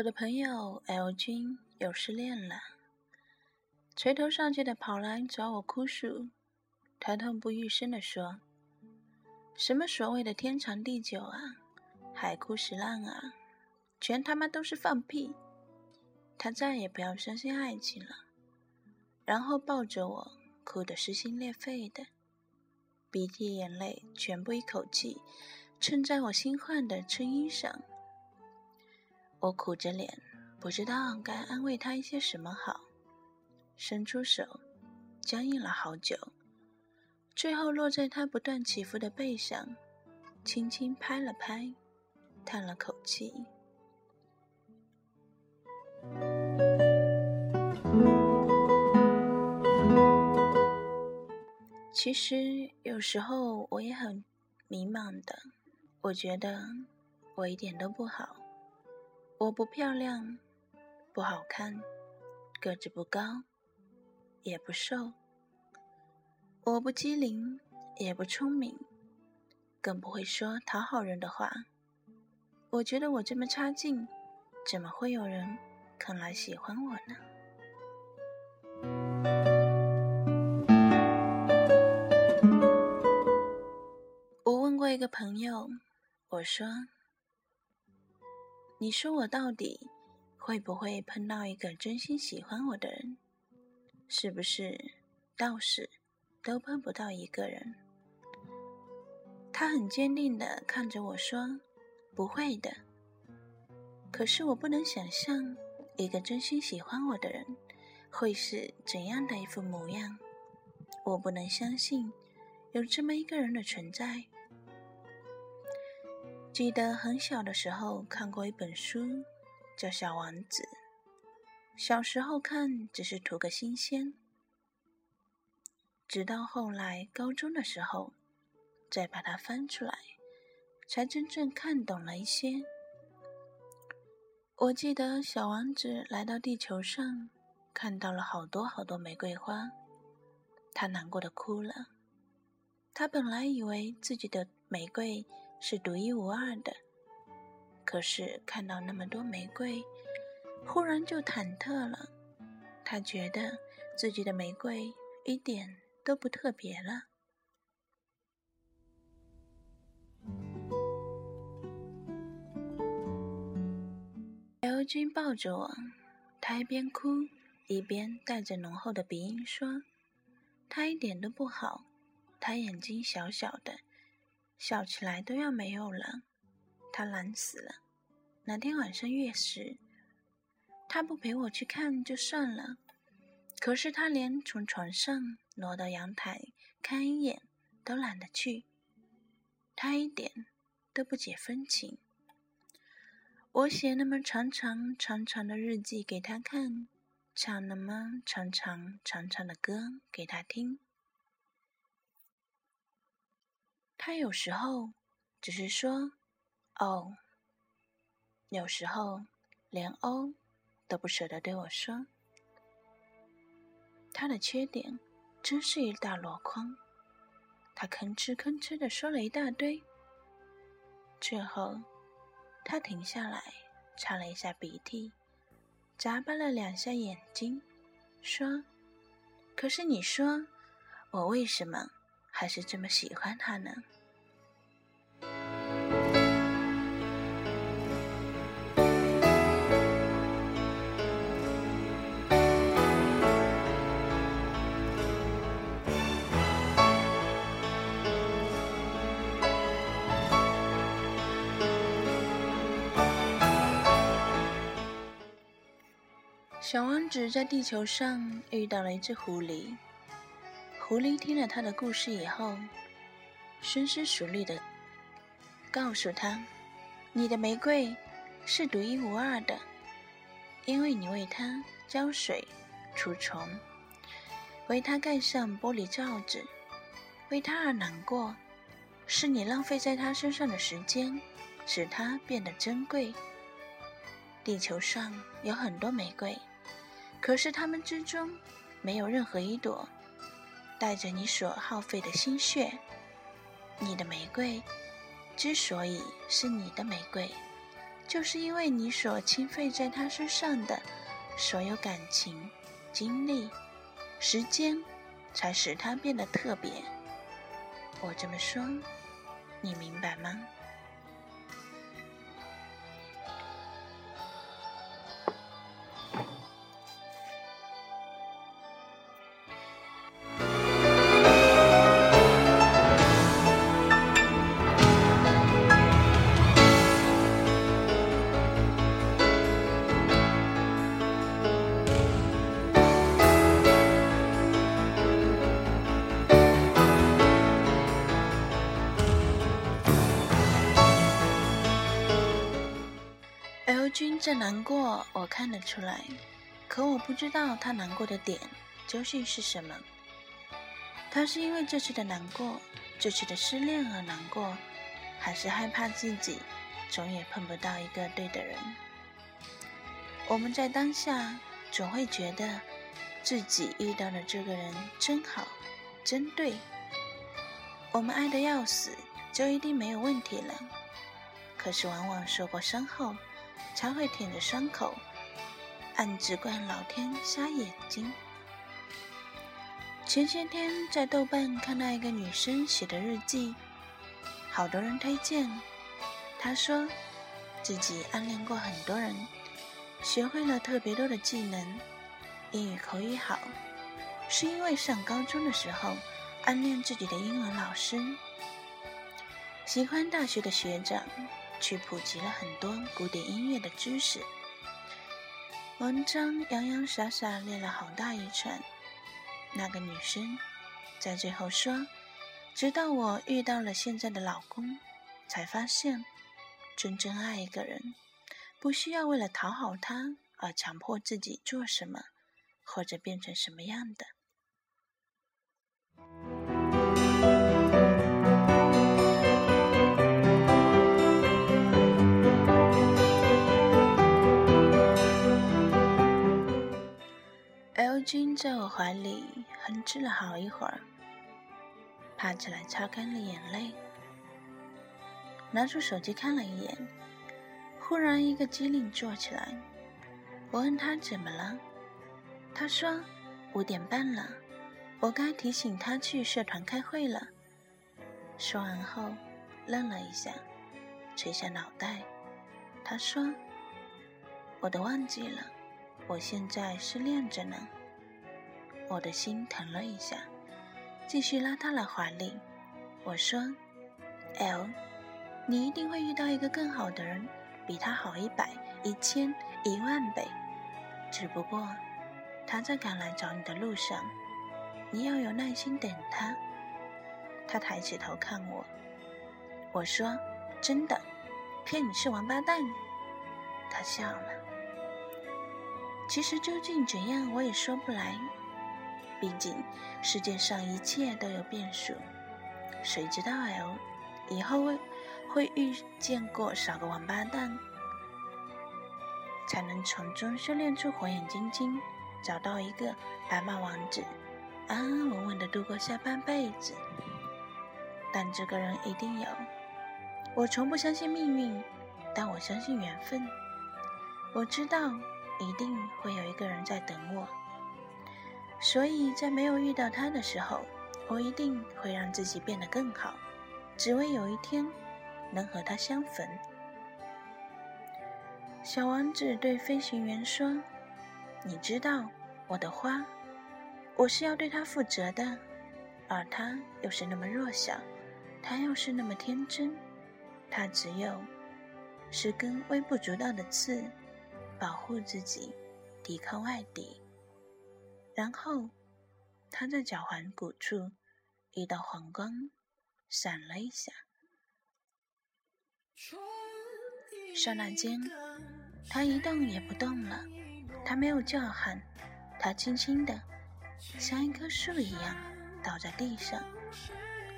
我的朋友 L 君又失恋了，垂头丧气的跑来找我哭诉，他痛不欲生的说：“什么所谓的天长地久啊，海枯石烂啊，全他妈都是放屁！他再也不要相信爱情了。”然后抱着我，哭得撕心裂肺的，鼻涕眼泪全部一口气蹭在我新换的衬衣上。我苦着脸，不知道该安慰他一些什么好，伸出手，僵硬了好久，最后落在他不断起伏的背上，轻轻拍了拍，叹了口气。其实有时候我也很迷茫的，我觉得我一点都不好。我不漂亮，不好看，个子不高，也不瘦。我不机灵，也不聪明，更不会说讨好人的话。我觉得我这么差劲，怎么会有人肯来喜欢我呢？我问过一个朋友，我说。你说我到底会不会碰到一个真心喜欢我的人？是不是到死都碰不到一个人？他很坚定的看着我说：“不会的。”可是我不能想象一个真心喜欢我的人会是怎样的一副模样。我不能相信有这么一个人的存在。记得很小的时候看过一本书，叫《小王子》。小时候看只是图个新鲜，直到后来高中的时候，再把它翻出来，才真正看懂了一些。我记得小王子来到地球上，看到了好多好多玫瑰花，他难过的哭了。他本来以为自己的玫瑰。是独一无二的，可是看到那么多玫瑰，忽然就忐忑了。他觉得自己的玫瑰一点都不特别了。L 君抱着我，他一边哭一边带着浓厚的鼻音说：“他一点都不好，他眼睛小小的。”笑起来都要没有了，他懒死了。哪天晚上月食，他不陪我去看就算了，可是他连从床上挪到阳台看一眼都懒得去，他一点都不解风情。我写那么长长长长的日记给他看，唱那么长长长长的歌给他听。他有时候只是说“哦”，有时候连“哦”都不舍得对我说。他的缺点真是一大箩筐，他吭哧吭哧的说了一大堆。最后，他停下来，擦了一下鼻涕，眨巴了两下眼睛，说：“可是你说，我为什么？”还是这么喜欢他呢。小王子在地球上遇到了一只狐狸。狐狸听了他的故事以后，深思熟虑的告诉他：“你的玫瑰是独一无二的，因为你为它浇水、除虫，为它盖上玻璃罩子，为它而难过，是你浪费在它身上的时间，使它变得珍贵。地球上有很多玫瑰，可是它们之中没有任何一朵。”带着你所耗费的心血，你的玫瑰之所以是你的玫瑰，就是因为你所倾费在他身上的所有感情、精力、时间，才使它变得特别。我这么说，你明白吗？君在难过，我看得出来，可我不知道他难过的点究竟是什么。他是因为这次的难过，这次的失恋而难过，还是害怕自己总也碰不到一个对的人？我们在当下总会觉得自己遇到的这个人真好，真对，我们爱的要死，就一定没有问题了。可是往往受过伤后。才会舔着伤口，暗自怪老天瞎眼睛。前些天在豆瓣看到一个女生写的日记，好多人推荐。她说自己暗恋过很多人，学会了特别多的技能，英语口语好，是因为上高中的时候暗恋自己的英文老师，喜欢大学的学长。去普及了很多古典音乐的知识，文章洋洋洒洒列了好大一串。那个女生在最后说：“直到我遇到了现在的老公，才发现，真正爱一个人，不需要为了讨好他而强迫自己做什么，或者变成什么样的。”怀里哼哧了好一会儿，爬起来擦干了眼泪，拿出手机看了一眼，忽然一个机灵坐起来。我问他怎么了，他说五点半了，我该提醒他去社团开会了。说完后愣了一下，垂下脑袋。他说：“我都忘记了。”我现在失恋着呢，我的心疼了一下，继续拉他来怀里。我说：“L，你一定会遇到一个更好的人，比他好一百、一千、一万倍。只不过他在赶来找你的路上，你要有耐心等他。”他抬起头看我，我说：“真的，骗你是王八蛋。”他笑了。其实究竟怎样，我也说不来。毕竟世界上一切都有变数，谁知道 L 以后会会遇见过少个王八蛋，才能从中修炼出火眼金睛，找到一个白马王子，安安稳稳的度过下半辈子。但这个人一定有。我从不相信命运，但我相信缘分。我知道。一定会有，所以在没有遇到他的时候，我一定会让自己变得更好，只为有一天能和他相逢。小王子对飞行员说：“你知道，我的花，我是要对他负责的，而他又是那么弱小，他又是那么天真，他只有十根微不足道的刺。”保护自己，抵抗外敌。然后，他在脚踝骨处一道黄光闪了一下，刹那间，他一动也不动了。他没有叫喊，他轻轻的，像一棵树一样倒在地上。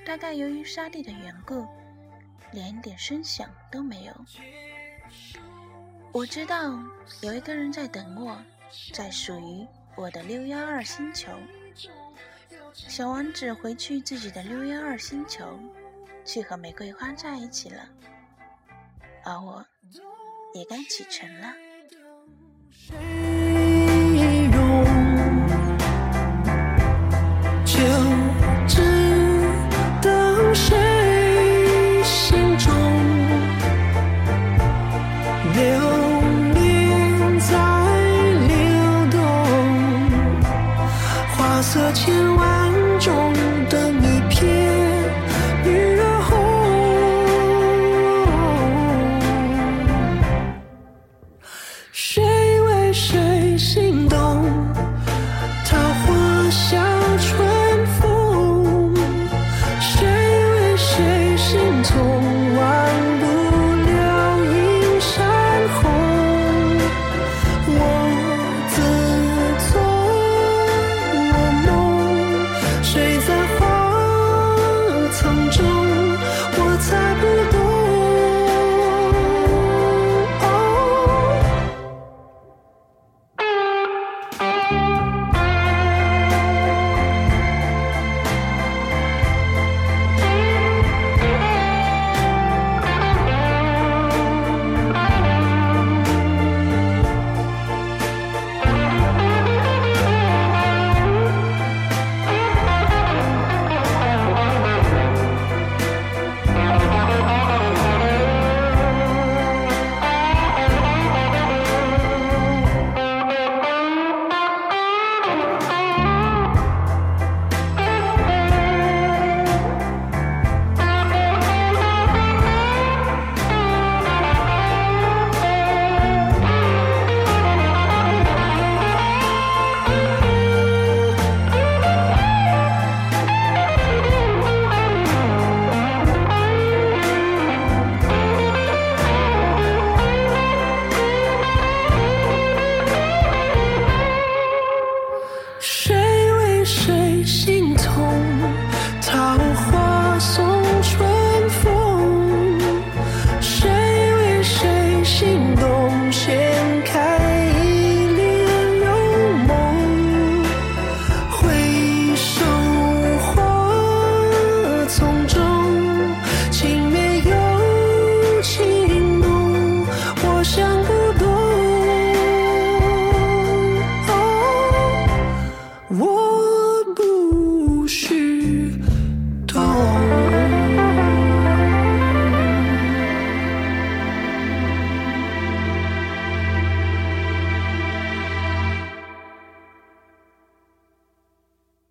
大概由于沙地的缘故，连一点声响都没有。我知道有一个人在等我，在属于我的六幺二星球。小王子回去自己的六幺二星球，去和玫瑰花在一起了。而我也该启程了。